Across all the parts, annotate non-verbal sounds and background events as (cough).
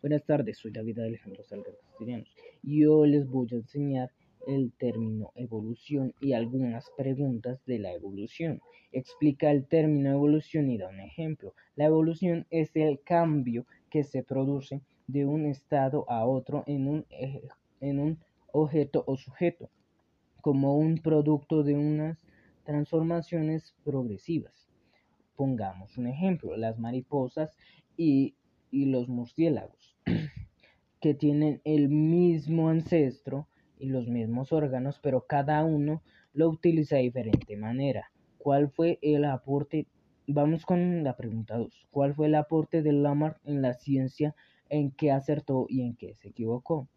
Buenas tardes, soy David Alejandro Salgar Castellanos y hoy les voy a enseñar el término evolución y algunas preguntas de la evolución. Explica el término evolución y da un ejemplo. La evolución es el cambio que se produce de un estado a otro en un, en un objeto o sujeto, como un producto de unas transformaciones progresivas. Pongamos un ejemplo, las mariposas y y los murciélagos, (clears throat) que tienen el mismo ancestro y los mismos órganos, pero cada uno lo utiliza de diferente manera. ¿Cuál fue el aporte? Vamos con la pregunta 2. ¿Cuál fue el aporte de Lamarck en la ciencia en qué acertó y en qué se equivocó?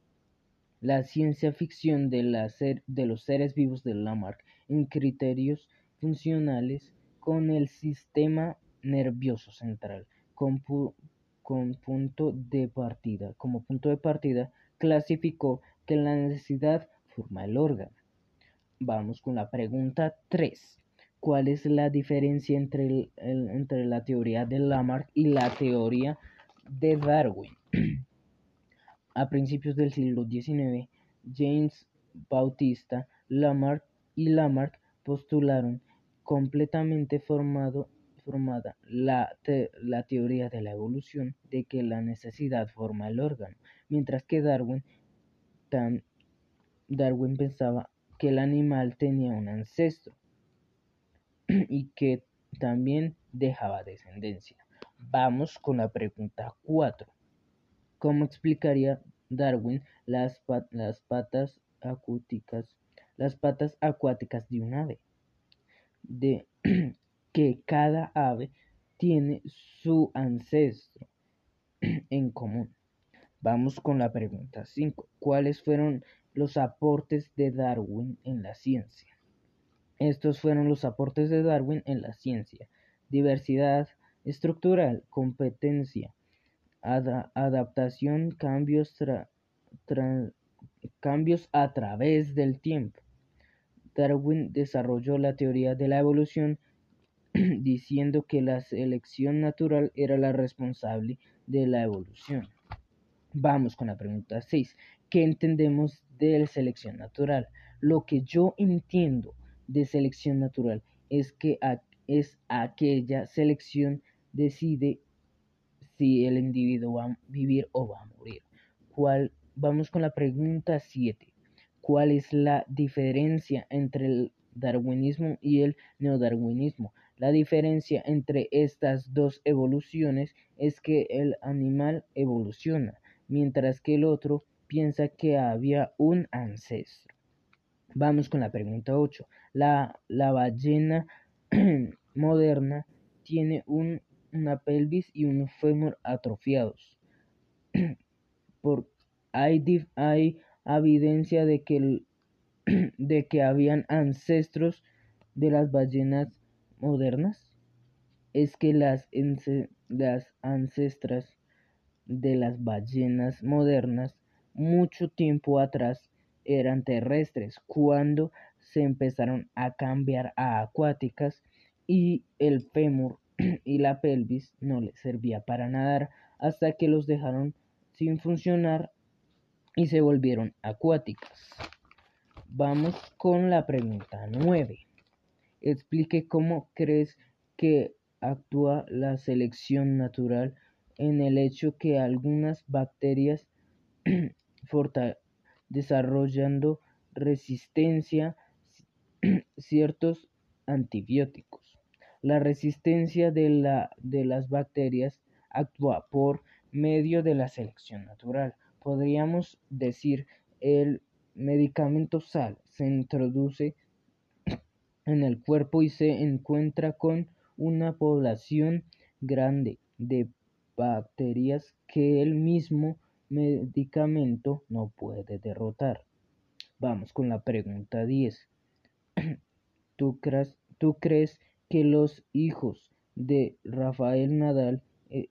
La ciencia ficción de, la de los seres vivos de Lamarck en criterios funcionales con el sistema nervioso central, con punto de partida. Como punto de partida, clasificó que la necesidad forma el órgano. Vamos con la pregunta 3. ¿Cuál es la diferencia entre, entre la teoría de Lamarck y la teoría de Darwin? (clears throat) A principios del siglo XIX, James Bautista Lamarck y Lamarck postularon completamente formado formada la, teoría de la evolución de que la necesidad forma el órgano, mientras que Darwin, Darwin pensaba que el animal tenía un ancestro (clears throat) y que también dejaba descendencia. Vamos con la pregunta 4. ¿Cómo explicaría Darwin las, patas acuáticas, las patas acuáticas de un ave? (clears throat) que cada ave tiene su ancestro (clears throat) en común. Vamos con la pregunta 5. ¿Cuáles fueron los aportes de Darwin en la ciencia? Estos fueron los aportes de Darwin en la ciencia. Diversidad estructural, competencia, adaptación, cambios, cambios a través del tiempo. Darwin desarrolló la teoría de la evolución (clears throat) diciendo que la selección natural era la responsable de la evolución. Vamos con la pregunta 6. ¿Qué entendemos de selección natural? Lo que yo entiendo de selección natural es que es aquella selección decide si el individuo va a vivir o va a morir. ¿Cuál? Vamos con la pregunta 7. ¿Cuál es la diferencia entre el darwinismo y el neodarwinismo? La diferencia entre estas dos evoluciones es que el animal evoluciona, mientras que el otro piensa que había un ancestro. Vamos con la pregunta 8. La, ballena (clears throat) moderna tiene una pelvis y un fémur atrofiados. (clears throat) Por, hay, hay evidencia de que, (clears throat) de que habían ancestros de las ballenas modernas es que las, las ancestras de las ballenas modernas mucho tiempo atrás eran terrestres cuando se empezaron a cambiar a acuáticas y el fémur (clears throat) y la pelvis no les servía para nadar hasta que los dejaron sin funcionar y se volvieron acuáticas. Vamos con la pregunta 9 explique cómo crees que actúa la selección natural en el hecho que algunas bacterias (clears throat) desarrollando resistencia a (clears throat) ciertos antibióticos. La resistencia de, la, de las bacterias actúa por medio de la selección natural. Podríamos decir el medicamento sal se introduce en el cuerpo y se encuentra con una población grande de bacterias que el mismo medicamento no puede derrotar. Vamos con la pregunta 10. (clears throat) ¿Tú crees, ¿Tú crees que los hijos de Rafael Nadal eh,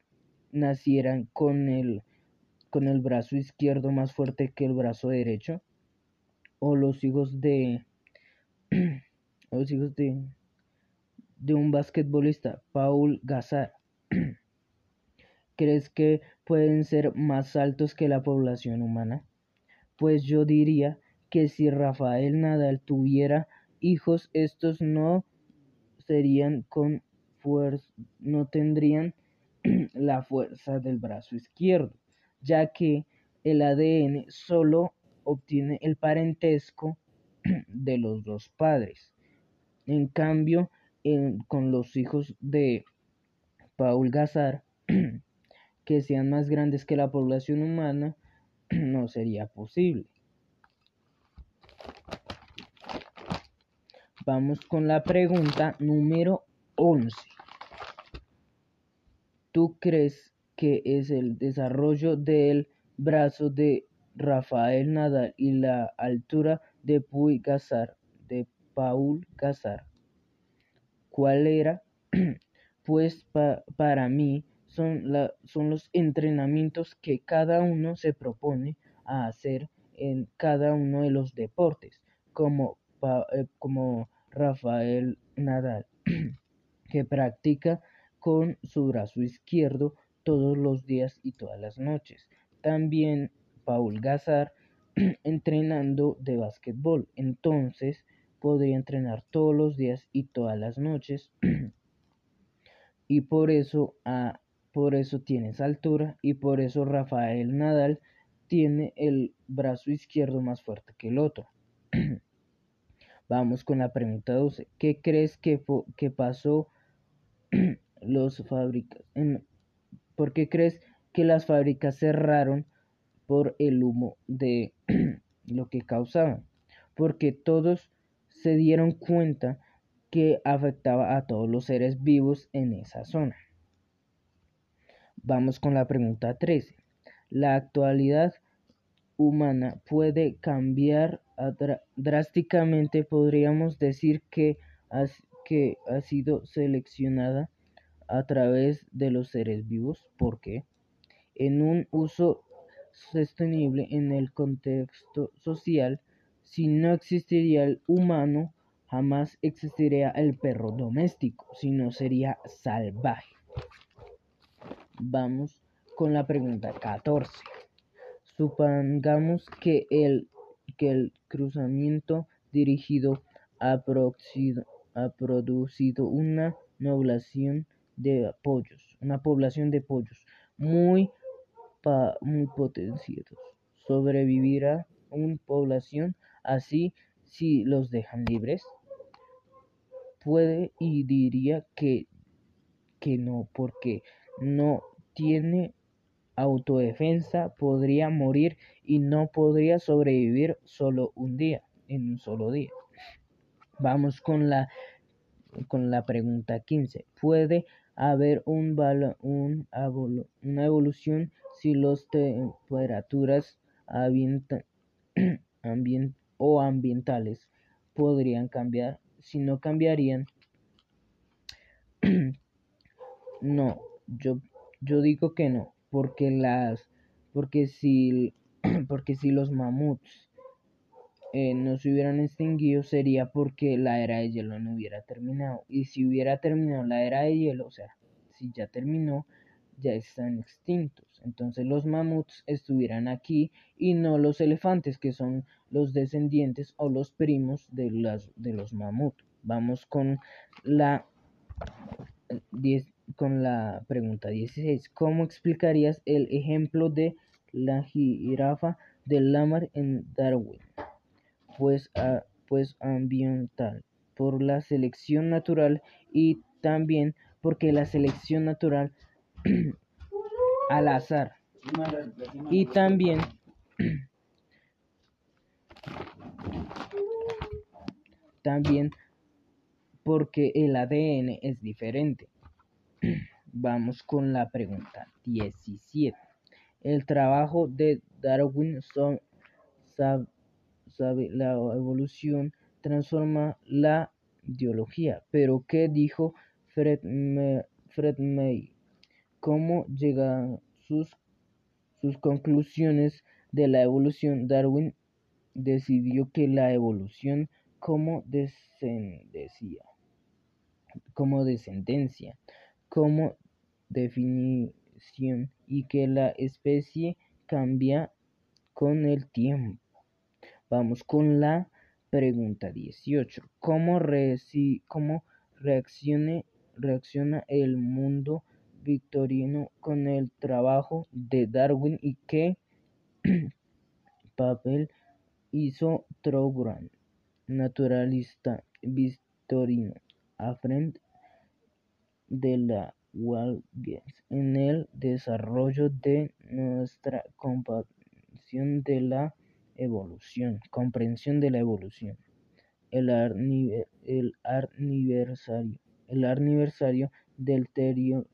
nacieran con el, con el brazo izquierdo más fuerte que el brazo derecho? ¿O los hijos de (clears throat) los hijos de, de un basquetbolista, Paul Gasar, (clears throat) ¿Crees que pueden ser más altos que la población humana? Pues yo diría que si Rafael Nadal tuviera hijos, estos no serían con fuerza, no tendrían (clears throat) la fuerza del brazo izquierdo, ya que el ADN solo obtiene el parentesco (clears throat) de los dos padres. En cambio, con los hijos de Paul Gazar, (clears throat) que sean más grandes que la población humana, (clears throat) no sería posible. Vamos con la pregunta número 11. ¿Tú crees que es el desarrollo del brazo de Rafael Nadal y la altura de Puy Gazar, Paul Gazar? ¿Cuál era? (clears throat) pues para mí son, son los entrenamientos que cada uno se propone a hacer en cada uno de los deportes, como eh, como Rafael Nadal, (clears throat) que practica con su brazo izquierdo todos los días y todas las noches. También Paul Gazar (clears throat) entrenando de básquetbol. Entonces podría entrenar todos los días y todas las noches. (clears throat) y por eso, ah, por eso tiene altura y por eso Rafael Nadal tiene el brazo izquierdo más fuerte que el otro. (clears throat) Vamos con la pregunta 12. ¿Qué crees que, que pasó (clears throat) los fábricas? ¿Por qué crees que las fábricas cerraron por el humo de lo que causaban? Porque todos se dieron cuenta que afectaba a todos los seres vivos en esa zona. Vamos con la pregunta 13. La actualidad humana puede cambiar drásticamente, podríamos decir que, que ha sido seleccionada a través de los seres vivos. ¿Por qué? En un uso sostenible en el contexto social, si no existiría el humano, jamás existiría el perro doméstico, sino sería salvaje. Vamos con la pregunta 14. Supongamos que el, que el cruzamiento dirigido ha producido, ha producido una población de pollos, una población de pollos muy, muy potenciados. ¿Sobrevivirá una población así si los dejan libres? Puede y diría que, que no, porque no tiene autodefensa podría morir y no podría sobrevivir solo un día, en un solo día. Vamos con la, con la pregunta 15. ¿Puede haber un, un una evolución si las temperaturas (clears throat) o ambientales podrían cambiar? Si no cambiarían, (clears throat) no, yo, yo digo que no porque las porque si (clears throat) porque si los mamuts eh, no se hubieran extinguido sería porque la era de hielo no hubiera terminado y si hubiera terminado la era de hielo o sea si ya terminó ya están extintos entonces los mamuts estuvieran aquí y no los elefantes que son los descendientes o los primos de las de los mamuts vamos con la 10 con la pregunta 16. ¿Cómo explicarías el ejemplo de la jirafa del Lamar en Darwin? Pues, pues ambiental, por la selección natural y también porque la selección natural (clears throat) al azar y también (clears throat) también porque el ADN es diferente. (clears throat) Vamos con la pregunta 17. El trabajo de Darwin sabe la evolución transforma la ideología. Pero ¿qué dijo Fred, May? ¿Cómo llegan sus, sus conclusiones de la evolución? Darwin decidió que la evolución como descendencia como descendencia, como definición y que la especie cambia con el tiempo. Vamos con la pregunta 18. ¿Cómo, cómo reacciona el mundo victoriano con el trabajo de Darwin y qué (clears throat) papel hizo Troubrand, naturalista victorino, a frente de la Walges en el desarrollo de nuestra comprensión de la evolución, comprensión de la evolución. El, el aniversario, el aniversario del terio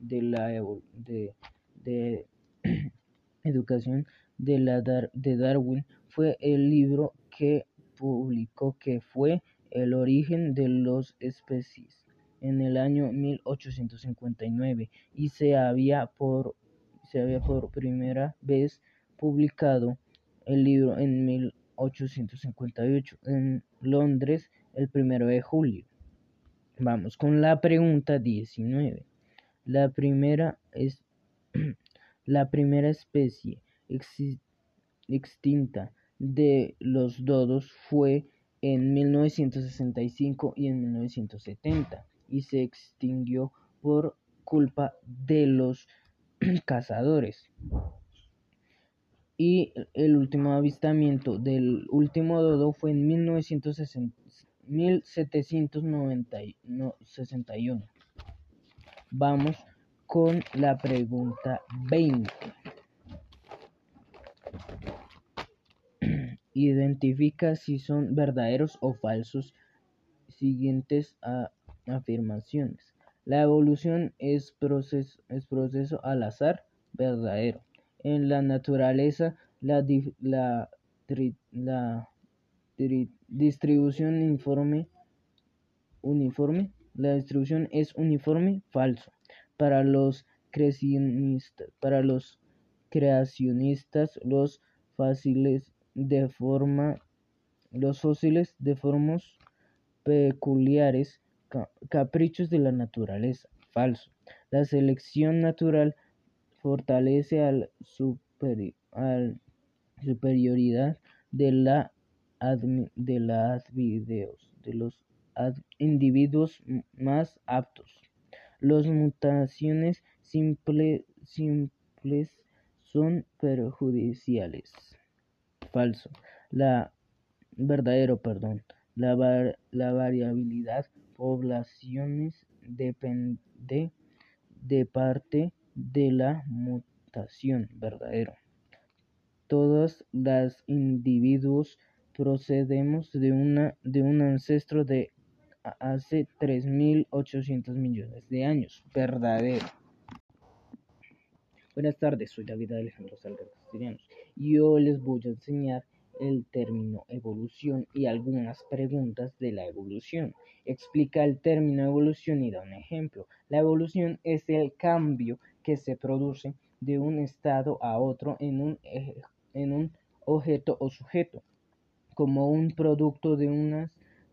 de la de, de (clears throat) educación de, la de Darwin fue el libro que publicó que fue el origen de las especies en el año 1859 y se había por, se había por primera vez publicado el libro en 1858 en Londres el primero de julio. Vamos con la pregunta 19. La primera es (clears throat) la primera especie extinta de los dodos fue en 1965 y en 1970 y se extinguió por culpa de los (clears throat) cazadores. Y el último avistamiento del último dodo fue en 1761. Vamos con la pregunta 20. (clears throat) Identifica si son verdaderos o falsos siguientes afirmaciones. La evolución es proceso, es proceso al azar verdadero. En la naturaleza, la distribución informe, uniforme, la distribución es uniforme falso. Para los para los creacionistas, los fósiles de forma, los fósiles de formas peculiares caprichos de la naturaleza. Falso. La selección natural fortalece al, superioridad de la de las videos, de los individuos más aptos. Las mutaciones simples son perjudiciales. Falso. La verdadero, perdón. La, la variabilidad poblaciones depende de parte de la mutación verdadero. Todos los individuos procedemos de, una, de un ancestro de hace 3.800 millones de años, verdadero. Buenas tardes, soy David Alejandro Salgar Castellanos y hoy les voy a enseñar el término evolución y algunas preguntas de la evolución. Explica el término evolución y da un ejemplo. La evolución es el cambio que se produce de un estado a otro en un, en un objeto o sujeto, como un producto de unas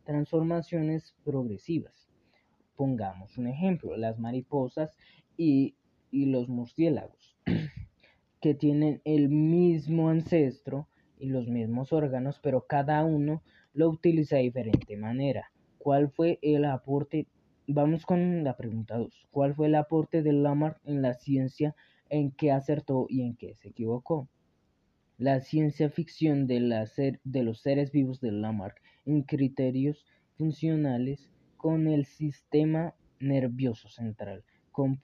transformaciones progresivas. Pongamos un ejemplo, las mariposas y, y los murciélagos, (clears throat) que tienen el mismo ancestro, y los mismos órganos, pero cada uno lo utiliza de diferente manera. ¿Cuál fue el aporte? Vamos con la pregunta 2. ¿Cuál fue el aporte de Lamarck en la ciencia en qué acertó y en qué se equivocó? La ciencia ficción de, la de los seres vivos de Lamarck en criterios funcionales con el sistema nervioso central. Como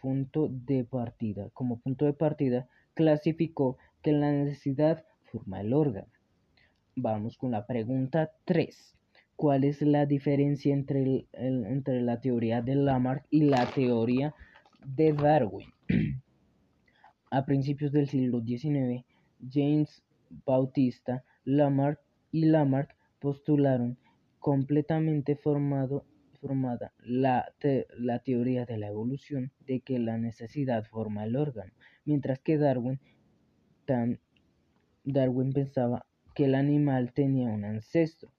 punto de partida clasificó que la necesidad forma el órgano. Vamos con la pregunta 3. ¿Cuál es la diferencia entre, entre la teoría de Lamarck y la teoría de Darwin? (clears throat) A principios del siglo XIX, James Bautista Lamarck y Lamarck postularon completamente formada la, la teoría de la evolución de que la necesidad forma el órgano, mientras que Darwin Darwin pensaba que el animal tenía un ancestro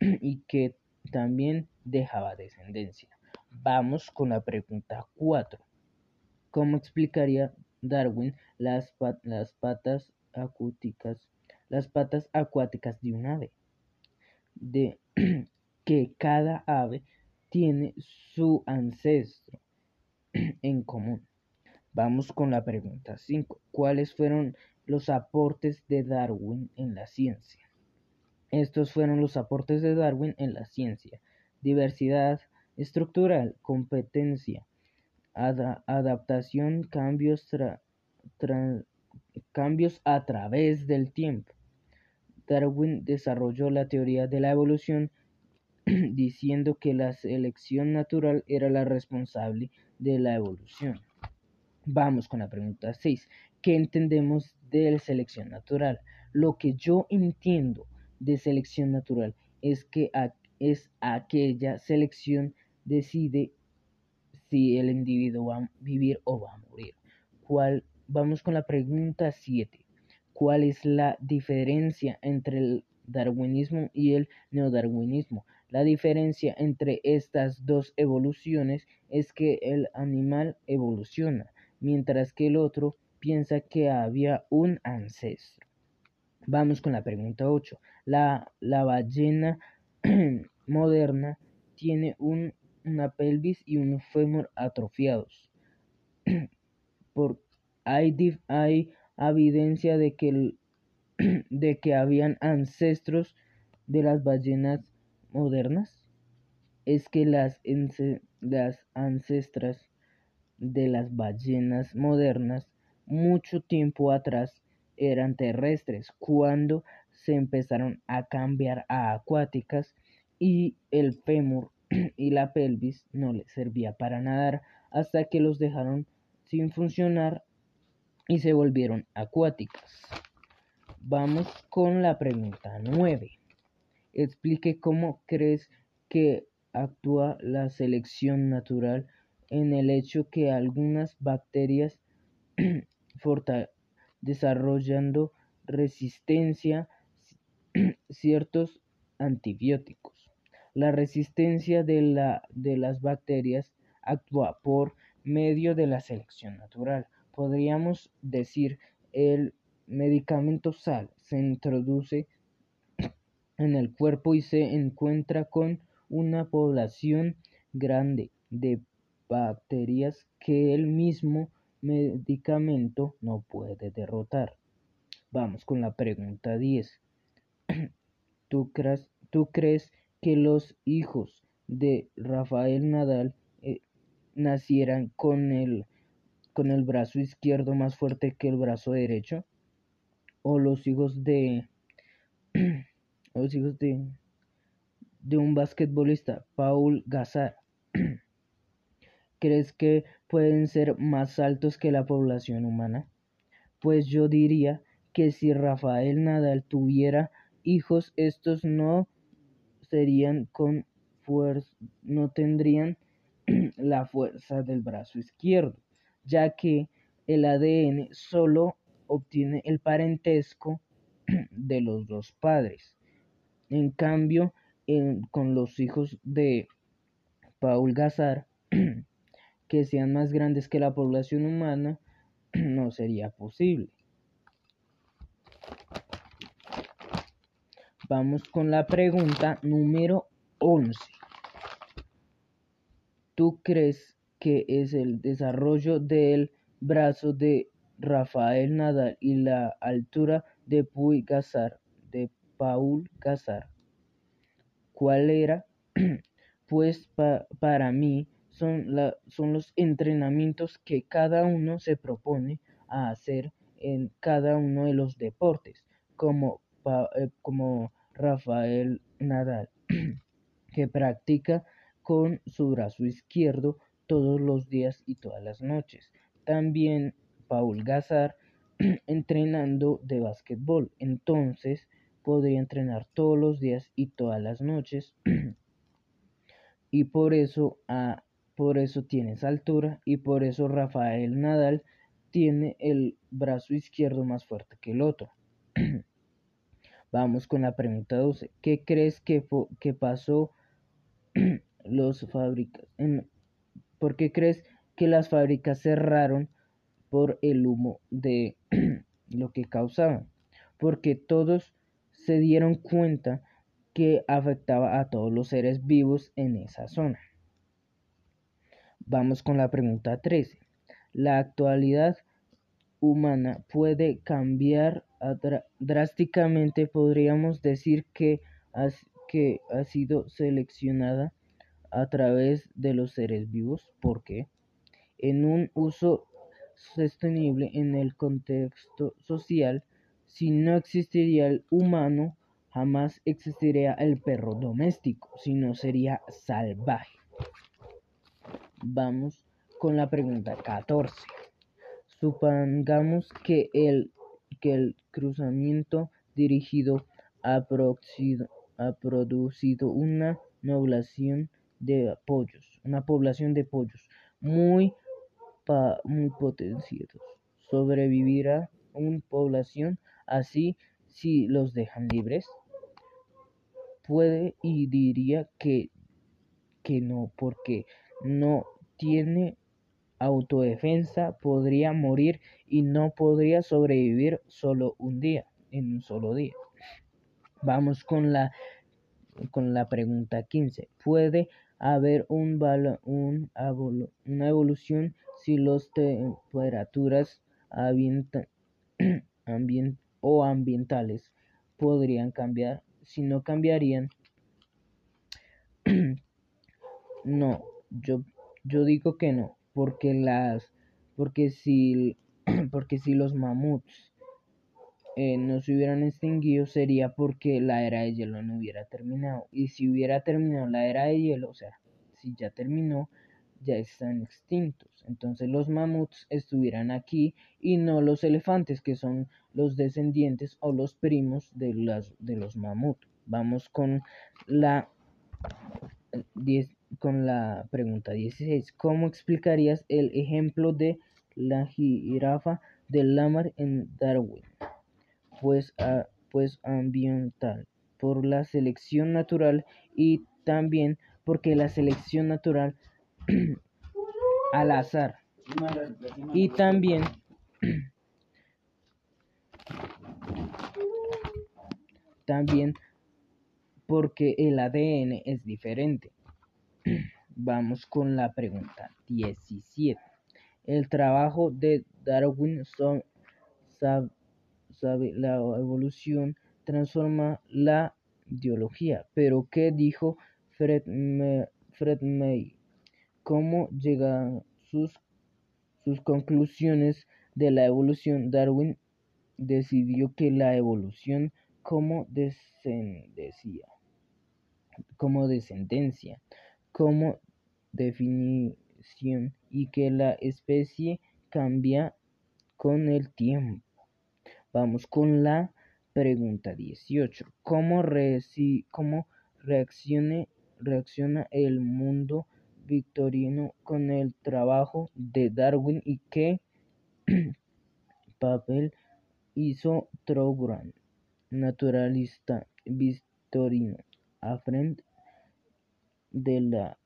(clears throat) y que también dejaba descendencia. Vamos con la pregunta 4. ¿Cómo explicaría Darwin las, las patas acuáticas, las patas acuáticas de un ave? De (clears throat) que cada ave tiene su ancestro (clears throat) en común. Vamos con la pregunta 5. ¿Cuáles fueron los aportes de Darwin en la ciencia? Estos fueron los aportes de Darwin en la ciencia. Diversidad estructural, competencia, adaptación, cambios, cambios a través del tiempo. Darwin desarrolló la teoría de la evolución (clears throat) diciendo que la selección natural era la responsable de la evolución. Vamos con la pregunta 6. ¿Qué entendemos de selección natural? Lo que yo entiendo de selección natural es que es aquella selección decide si el individuo va a vivir o va a morir. ¿Cuál? Vamos con la pregunta 7. ¿Cuál es la diferencia entre el darwinismo y el neodarwinismo? La diferencia entre estas dos evoluciones es que el animal evoluciona, mientras que el otro piensa que había un ancestro. Vamos con la pregunta 8. La, la ballena (clears throat) moderna tiene un, una pelvis y un fémur atrofiados. (clears throat) Por, hay, hay evidencia de que, (clears throat) de que habían ancestros de las ballenas modernas. Es que las, las ancestras de las ballenas modernas mucho tiempo atrás eran terrestres cuando se empezaron a cambiar a acuáticas y el fémur (clears throat) y la pelvis no les servía para nadar hasta que los dejaron sin funcionar y se volvieron acuáticas. Vamos con la pregunta 9. Explique cómo crees que actúa la selección natural en el hecho que algunas bacterias (clears throat) desarrollando resistencia (clears throat) ciertos antibióticos. La resistencia de, la, de las bacterias actúa por medio de la selección natural. Podríamos decir el medicamento sal se introduce en el cuerpo y se encuentra con una población grande de bacterias que el mismo medicamento no puede derrotar. Vamos con la pregunta 10. (clears throat) ¿Tú crees, ¿Tú crees que los hijos de Rafael Nadal eh, nacieran con el, con el brazo izquierdo más fuerte que el brazo derecho? ¿O los hijos de, (clears throat) los hijos de, un basquetbolista, Paul Gasar? (clears throat) ¿Crees que pueden ser más altos que la población humana? Pues yo diría que si Rafael Nadal tuviera hijos, estos no serían con no tendrían (clears throat) la fuerza del brazo izquierdo, ya que el ADN solo obtiene el parentesco (clears throat) de los dos padres. En cambio, con los hijos de Paul Gazar, (clears throat) que sean más grandes que la población humana (clears throat) no sería posible. Vamos con la pregunta número 11. ¿Tú crees que es el desarrollo del brazo de Rafael Nadal y la altura de de Paul Gazar? ¿Cuál era? (clears throat) pues para mí son, los entrenamientos que cada uno se propone a hacer en cada uno de los deportes, como, eh, como Rafael Nadal, (clears throat) que practica con su brazo izquierdo todos los días y todas las noches. También Paul Gazar (clears throat) entrenando de básquetbol. Entonces podría entrenar todos los días y todas las noches. (clears throat) y por eso a por eso tiene esa altura y por eso Rafael Nadal tiene el brazo izquierdo más fuerte que el otro. (clears throat) Vamos con la pregunta 12. ¿Qué crees que, que pasó los fábricas en, ¿Por qué crees que las fábricas cerraron por el humo de (clears throat) lo que causaban? Porque todos se dieron cuenta que afectaba a todos los seres vivos en esa zona. Vamos con la pregunta 13. La actualidad humana puede cambiar drásticamente. Podríamos decir que, que ha sido seleccionada a través de los seres vivos. ¿Por qué? En un uso sostenible en el contexto social, si no existiría el humano, jamás existiría el perro doméstico, sino sería salvaje. Vamos con la pregunta 14. Supongamos que el, que el cruzamiento dirigido ha producido, ha producido una población de pollos, una población de pollos muy, muy potenciados. ¿Sobrevivirá una población así si los dejan libres? Puede y diría que, que no, porque no tiene autodefensa, podría morir y no podría sobrevivir solo un día, en un solo día. Vamos con la, con la pregunta 15. ¿Puede haber un, un una evolución si las temperaturas (clears throat) o ambientales podrían cambiar? Si no cambiarían, (clears throat) no, yo, yo digo que no, porque las, porque si, (clears throat) porque si los mamuts eh, no se hubieran extinguido sería porque la era de hielo no hubiera terminado. Y si hubiera terminado la era de hielo, o sea, si ya terminó, ya están extintos. Entonces los mamuts estuvieran aquí y no los elefantes, que son los descendientes o los primos de, las, de los mamuts. Vamos con la con la pregunta 16. ¿Cómo explicarías el ejemplo de la jirafa del Lamar en Darwin? Pues, pues ambiental, por la selección natural y también porque la selección natural (clears throat) al azar y también (clears throat) también porque el ADN es diferente. (clears throat) Vamos con la pregunta 17. El trabajo de Darwin sabe la evolución transforma la ideología. Pero ¿qué dijo Fred, May? ¿Cómo llegan sus, sus conclusiones de la evolución? Darwin decidió que la evolución como descendencia, como descendencia, como definición y que la especie cambia con el tiempo. Vamos con la pregunta 18. ¿Cómo, cómo reacciona el mundo victoriano con el trabajo de Darwin y qué (clears throat) papel hizo Troubrand, naturalista victorino, a frente de la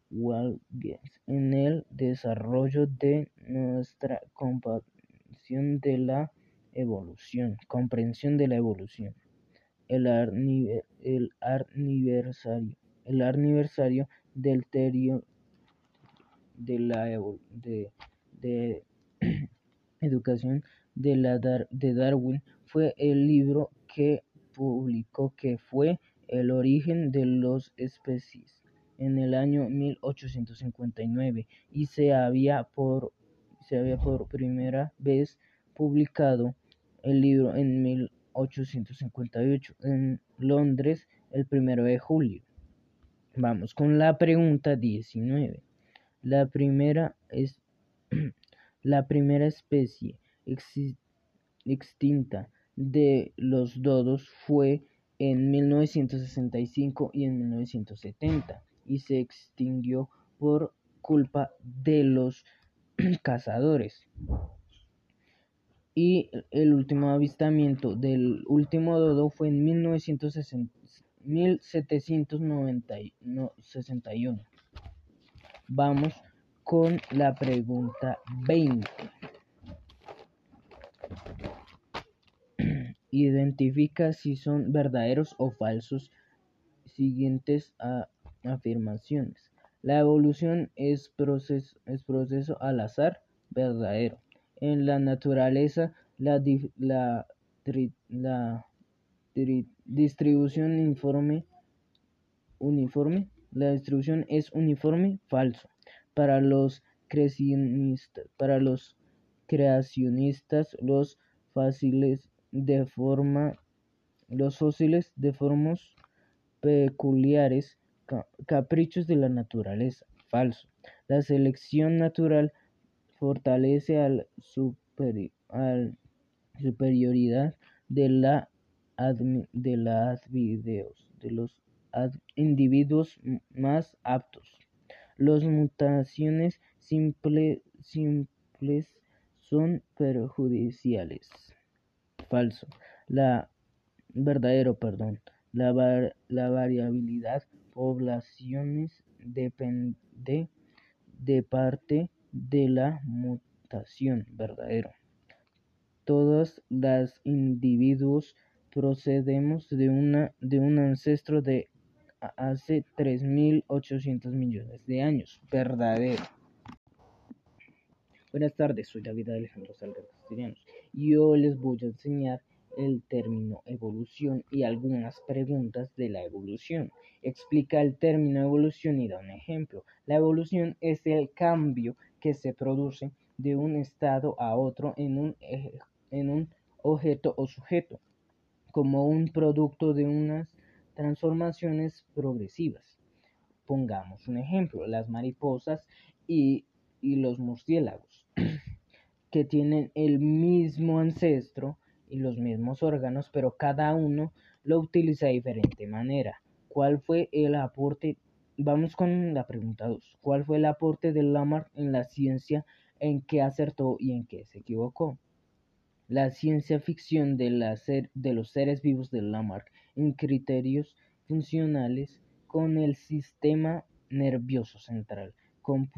en el desarrollo de nuestra comprensión de la evolución, comprensión de la evolución. El, el aniversario, el aniversario del terio de la de, de (clears throat) educación de, la de Darwin fue el libro que publicó que fue el origen de los especies en el año 1859 y se había por, se había por primera vez publicado el libro en 1858 en Londres el primero de julio. Vamos con la pregunta 19. La primera es (clears throat) la primera especie extinta de los dodos fue en 1965 y en 1970 y se extinguió por culpa de los (clears throat) cazadores. Y el último avistamiento del último dodo fue en 1761. Vamos con la pregunta 20. (clears throat) Identifica si son verdaderos o falsos siguientes afirmaciones. La evolución es proceso, es proceso al azar verdadero. En la naturaleza, la, la, la distribución informe, uniforme, la distribución es uniforme falso. Para los para los creacionistas, los fósiles de forma, los fósiles de formas peculiares, caprichos de la naturaleza, falso. La selección natural fortalece al, al superioridad de la de las videos, de los individuos más aptos. Las mutaciones simples son perjudiciales. Falso. La verdadero, perdón. La, la variabilidad poblaciones depende de parte de la mutación. Verdadero. Todos los individuos procedemos de, una, de un ancestro de hace 3.800 millones de años. Verdadero. Buenas tardes, soy David Alejandro Salgar Castellanos y hoy les voy a enseñar el término evolución y algunas preguntas de la evolución. Explica el término evolución y da un ejemplo. La evolución es el cambio que se produce de un estado a otro en un, en un objeto o sujeto como un producto de unas transformaciones progresivas. Pongamos un ejemplo, las mariposas y, los murciélagos, (clears throat) que tienen el mismo ancestro y los mismos órganos, pero cada uno lo utiliza de diferente manera. ¿Cuál fue el aporte? Vamos con la pregunta 2. ¿Cuál fue el aporte de Lamarck en la ciencia en qué acertó y en qué se equivocó? la ciencia ficción de, los seres vivos de Lamarck en criterios funcionales con el sistema nervioso central con,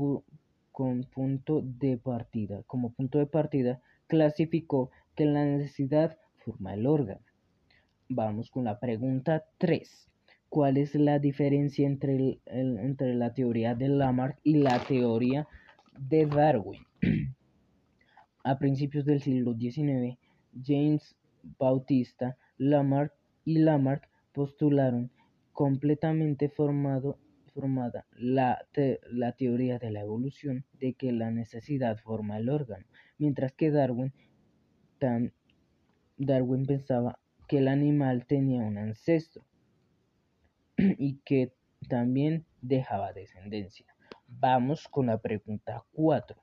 punto de partida. Como punto de partida, clasificó que la necesidad forma el órgano. Vamos con la pregunta 3. ¿Cuál es la diferencia entre, entre la teoría de Lamarck y la teoría de Darwin? (clears throat) A principios del siglo XIX, James Bautista Lamarck y Lamarck postularon completamente formada la, teoría de la evolución de que la necesidad forma el órgano, mientras que Darwin, Darwin pensaba que el animal tenía un ancestro (clears throat) y que también dejaba descendencia. Vamos con la pregunta 4.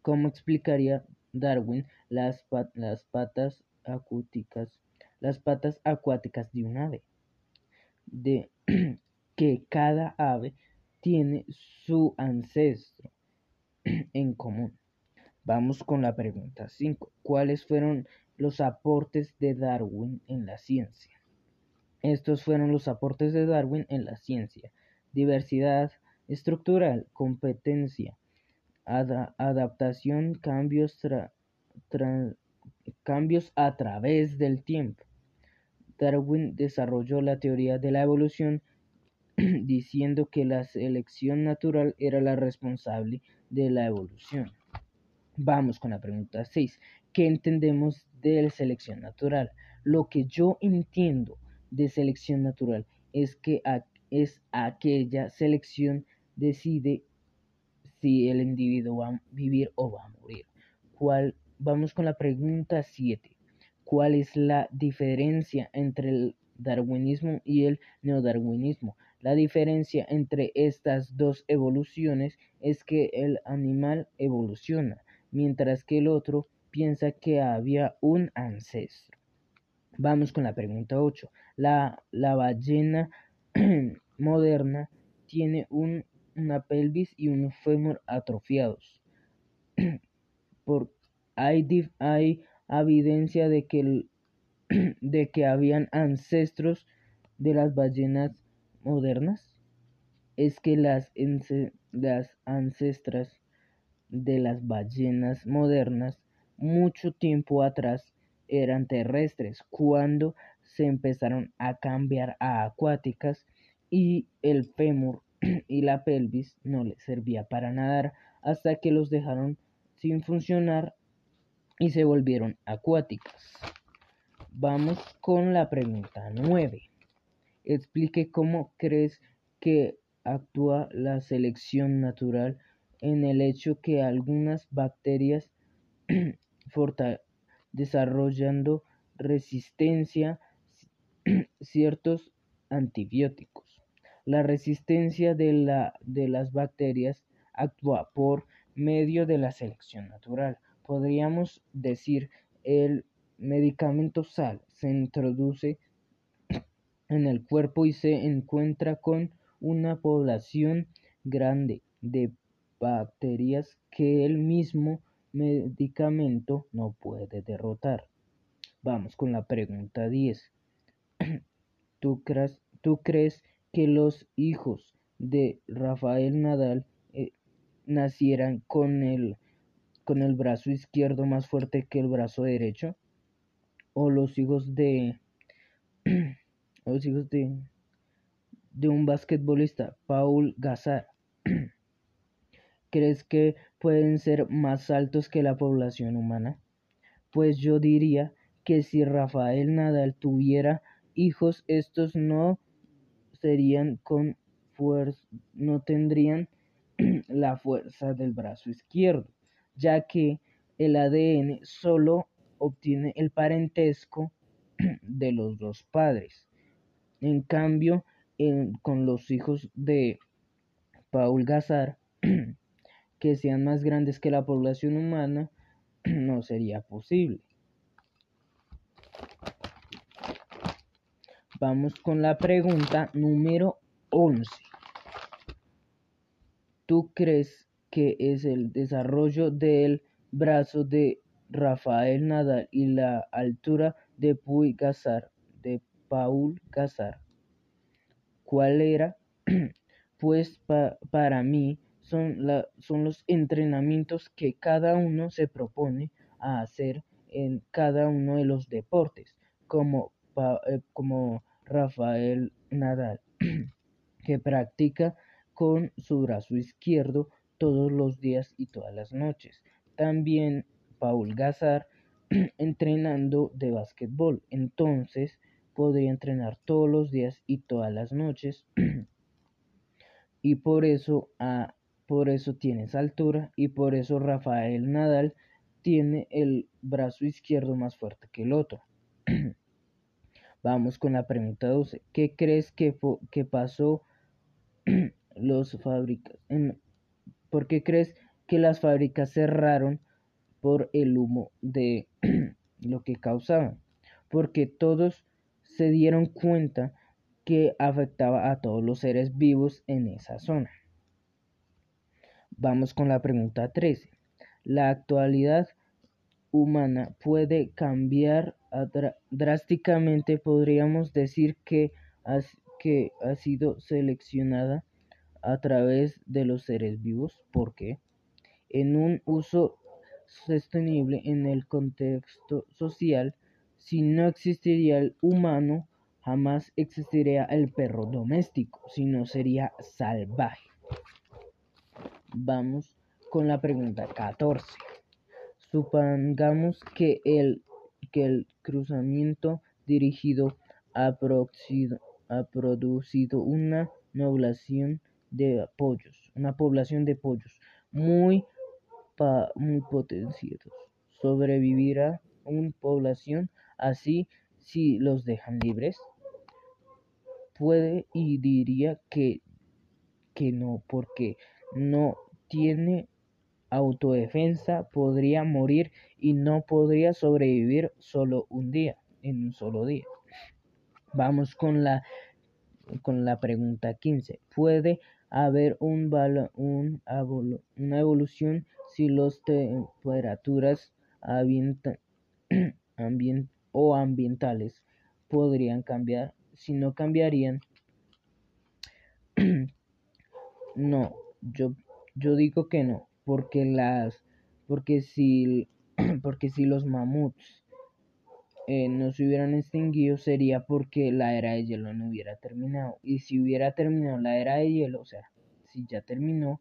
¿Cómo explicaría Darwin las, las patas acuáticas, las patas acuáticas de un ave? De (clears throat) que cada ave tiene su ancestro (clears throat) en común. Vamos con la pregunta 5. ¿Cuáles fueron los aportes de Darwin en la ciencia? Estos fueron los aportes de Darwin en la ciencia. Diversidad estructural, competencia, adaptación, cambios, cambios a través del tiempo. Darwin desarrolló la teoría de la evolución (clears throat) diciendo que la selección natural era la responsable de la evolución. Vamos con la pregunta 6. ¿Qué entendemos de selección natural? Lo que yo entiendo de selección natural es que es aquella selección decide si el individuo va a vivir o va a morir. ¿Cuál? Vamos con la pregunta 7. ¿Cuál es la diferencia entre el darwinismo y el neodarwinismo? La diferencia entre estas dos evoluciones es que el animal evoluciona, mientras que el otro piensa que había un ancestro. Vamos con la pregunta 8. La, la ballena (clears throat) moderna tiene un una pelvis y un fémur atrofiados. (clears throat) Por, hay, hay evidencia de que, (clears throat) de que habían ancestros de las ballenas modernas. Es que las las ancestras de las ballenas modernas mucho tiempo atrás eran terrestres cuando se empezaron a cambiar a acuáticas y el fémur (clears throat) y la pelvis no les servía para nadar hasta que los dejaron sin funcionar y se volvieron acuáticas. Vamos con la pregunta 9. Explique cómo crees que actúa la selección natural en el hecho que algunas bacterias (clears throat) desarrollando resistencia (clears throat) ciertos antibióticos. La resistencia de, la, de las bacterias actúa por medio de la selección natural. Podríamos decir el medicamento sal se introduce (clears throat) en el cuerpo y se encuentra con una población grande de bacterias que el mismo medicamento no puede derrotar. Vamos con la pregunta 10. (clears throat) ¿Tú crees, ¿Tú crees que los hijos de Rafael Nadal eh, nacieran con el, con el brazo izquierdo más fuerte que el brazo derecho? ¿O los hijos de (clears throat) los hijos de, de un basquetbolista, Paul Gasar? (clears throat) ¿Crees que pueden ser más altos que la población humana? Pues yo diría que si Rafael Nadal tuviera hijos, estos no serían con no tendrían (clears throat) la fuerza del brazo izquierdo, ya que el ADN solo obtiene el parentesco (clears throat) de los dos padres. En cambio, con los hijos de Paul Gazar, (clears throat) que sean más grandes que la población humana (clears throat) no sería posible. Vamos con la pregunta número 11. ¿Tú crees que es el desarrollo del brazo de Rafael Nadal y la altura de Puy de Paul Gazar? ¿Cuál era? (clears throat) pues para mí son, son los entrenamientos que cada uno se propone a hacer en cada uno de los deportes, como, eh, como Rafael Nadal, (clears throat) que practica con su brazo izquierdo todos los días y todas las noches. También Paul Gazar (clears throat) entrenando de básquetbol. Entonces podría entrenar todos los días y todas las noches. (clears throat) y por eso por eso tiene esa altura y por eso Rafael Nadal tiene el brazo izquierdo más fuerte que el otro. (clears throat) Vamos con la pregunta 12. ¿Qué crees que, que pasó (clears throat) los fábricas? ¿Por qué crees que las fábricas cerraron por el humo de (clears throat) lo que causaban? Porque todos se dieron cuenta que afectaba a todos los seres vivos en esa zona. Vamos con la pregunta 13. La actualidad humana puede cambiar drásticamente. Podríamos decir que, ha sido seleccionada a través de los seres vivos. ¿Por qué? En un uso sostenible en el contexto social, si no existiría el humano, jamás existiría el perro doméstico, sino sería salvaje. Vamos con la pregunta 14. Supongamos que el, que el cruzamiento dirigido ha, ha producido una población de pollos, una población de pollos muy, muy potenciados. ¿Sobrevivirá una población así si los dejan libres? Puede y diría que, que no, porque no tiene autodefensa, podría morir y no podría sobrevivir solo un día, en un solo día. Vamos con la, con la pregunta 15. ¿Puede haber un, un una evolución si las temperaturas (clears throat) o ambientales podrían cambiar? Si no cambiarían, (clears throat) no, Yo, yo digo que no, porque las, porque si, (clears throat) porque si los mamuts eh, no se hubieran extinguido sería porque la era de hielo no hubiera terminado. Y si hubiera terminado la era de hielo, o sea, si ya terminó,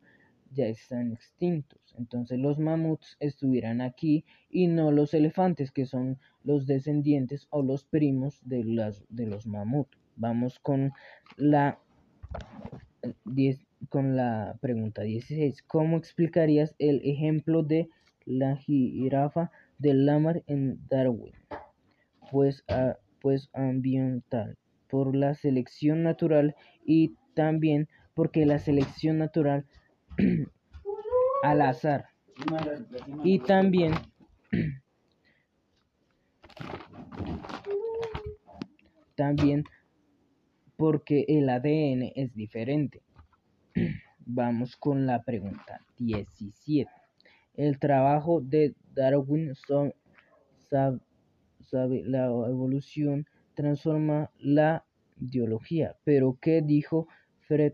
ya están extintos. Entonces los mamuts estuvieran aquí y no los elefantes, que son los descendientes o los primos de, las, de los mamuts. Vamos con la, con la pregunta 16. ¿Cómo explicarías el ejemplo de la jirafa del Lamar en Darwin? Pues, pues ambiental, por la selección natural y también porque la selección natural (clears throat) al azar. Y también (clears throat) también porque el ADN es diferente. Vamos con la pregunta 17. El trabajo de Darwin sabe la evolución transforma la ideología. Pero ¿qué dijo Fred,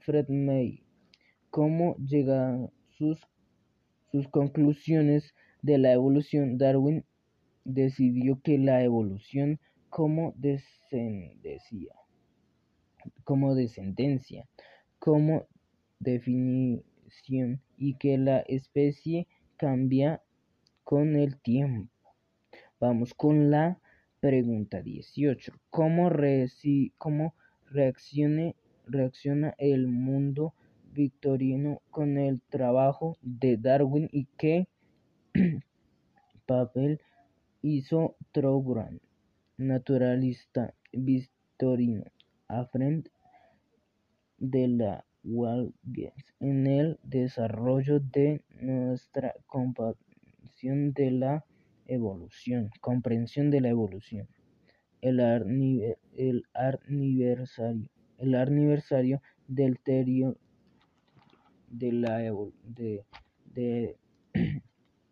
Fred May? cómo llegan sus, sus conclusiones de la evolución, Darwin decidió que la evolución como descendencia, como descendencia, como definición y que la especie cambia con el tiempo. Vamos con la pregunta 18. ¿Cómo, cómo reaccione, reacciona el mundo victorino con el trabajo de Darwin y qué (clears throat) papel hizo Troubrand, naturalista victorino, a frente de la Walgett en el desarrollo de nuestra comprensión de la evolución, comprensión de la evolución. El, el aniversario, el aniversario del terio de la de, de (clears throat)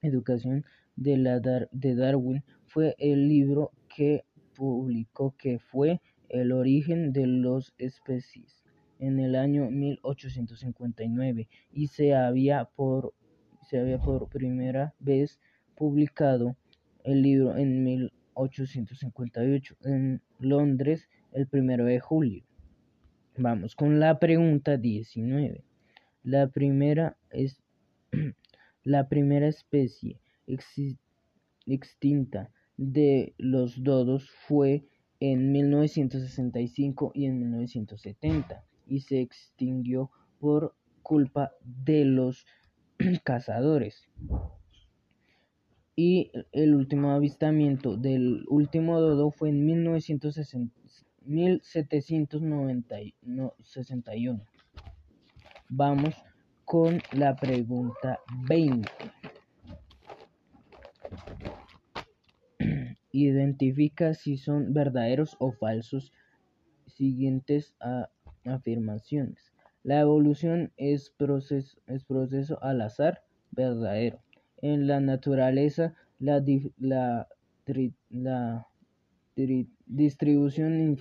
educación de, la de Darwin fue el libro que publicó que fue El origen de los especies en el año 1859 y se había por se había por primera vez publicado el libro en 1858 en Londres el primero de julio. Vamos con la pregunta 19. La primera, es, (clears throat) la primera especie extinta de los dodos fue en 1965 y en 1970 y se extinguió por culpa de los (clears throat) cazadores. Y el último avistamiento del último dodo fue en 1761. Vamos con la pregunta 20. (clears throat) Identifica si son verdaderos o falsos siguientes afirmaciones. La evolución es proceso, es proceso al azar verdadero. En la naturaleza, la, la, la distribución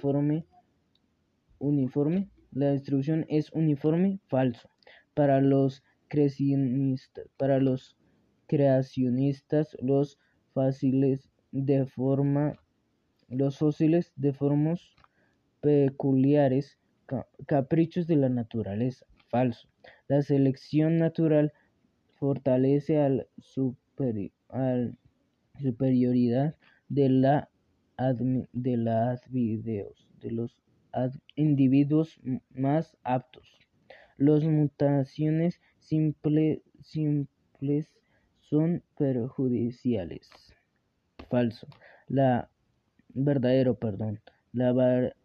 uniforme la distribución es uniforme falso. Para los para los creacionistas los fósiles de forma los fósiles de formas peculiares, caprichos de la naturaleza, falso. La selección natural fortalece al, superioridad de la de las videos de los individuos más aptos. Las mutaciones simples son perjudiciales. Falso. La verdadero, perdón. La,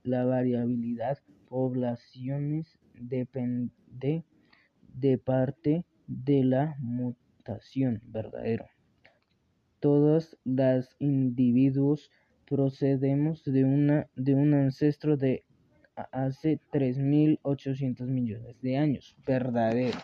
la variabilidad poblaciones depende de parte de la mutación. Verdadero. Todos los individuos procedemos de, una, de un ancestro de hace 3.800 millones de años. Verdadero.